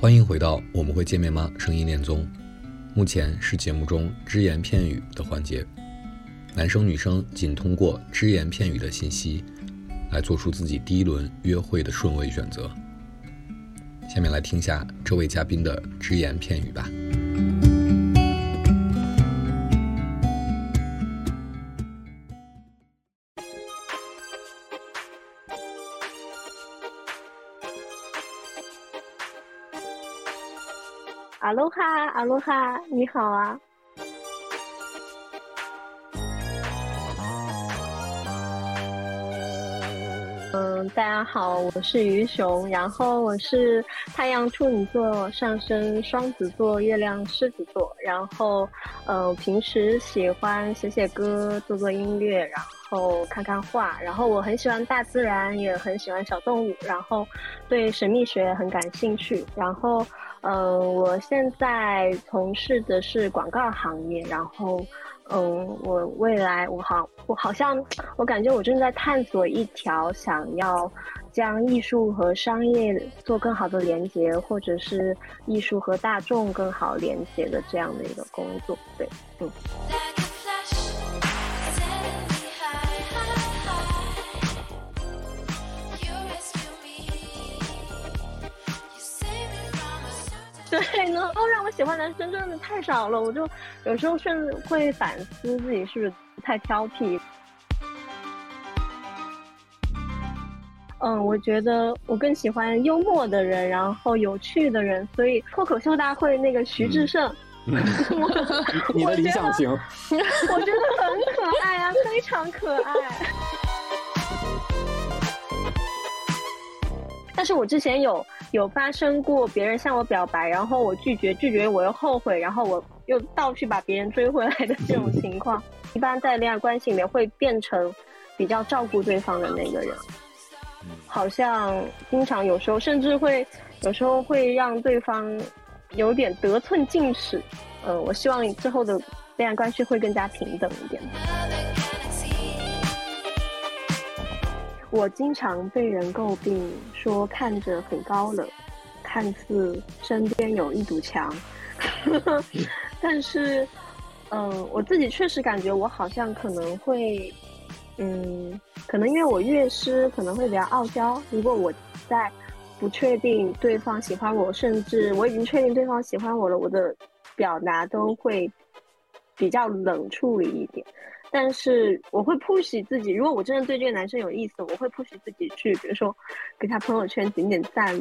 欢迎回到我们会见面吗？声音恋综，目前是节目中只言片语的环节，男生女生仅通过只言片语的信息，来做出自己第一轮约会的顺位选择。下面来听下这位嘉宾的只言片语吧。阿罗哈，阿罗哈，你好啊！嗯，大家好，我是于雄，然后我是太阳处女座，上升双子座，月亮狮子座，然后，呃，平时喜欢写写歌，做做音乐，然后后看看画，然后我很喜欢大自然，也很喜欢小动物，然后对神秘学很感兴趣，然后。嗯，我现在从事的是广告行业，然后，嗯，我未来我好，我好像，我感觉我正在探索一条想要将艺术和商业做更好的连接，或者是艺术和大众更好连接的这样的一个工作，对，嗯。对，能够让我喜欢男生真的太少了，我就有时候甚至会反思自己是不是太挑剔。嗯，我觉得我更喜欢幽默的人，然后有趣的人，所以脱口秀大会那个徐志胜，你的理想型，我觉得很可爱啊，非常可爱。但是我之前有。有发生过别人向我表白，然后我拒绝，拒绝我又后悔，然后我又倒去把别人追回来的这种情况，一般在恋爱关系里面会变成比较照顾对方的那个人，好像经常有时候甚至会有时候会让对方有点得寸进尺，嗯，我希望之后的恋爱关系会更加平等一点。我经常被人诟病说看着很高冷，看似身边有一堵墙，但是，嗯，我自己确实感觉我好像可能会，嗯，可能因为我乐师可能会比较傲娇。如果我在不确定对方喜欢我，甚至我已经确定对方喜欢我了，我的表达都会比较冷处理一点。但是我会 push 自己，如果我真的对这个男生有意思，我会 push 自己去，比如说给他朋友圈点点赞，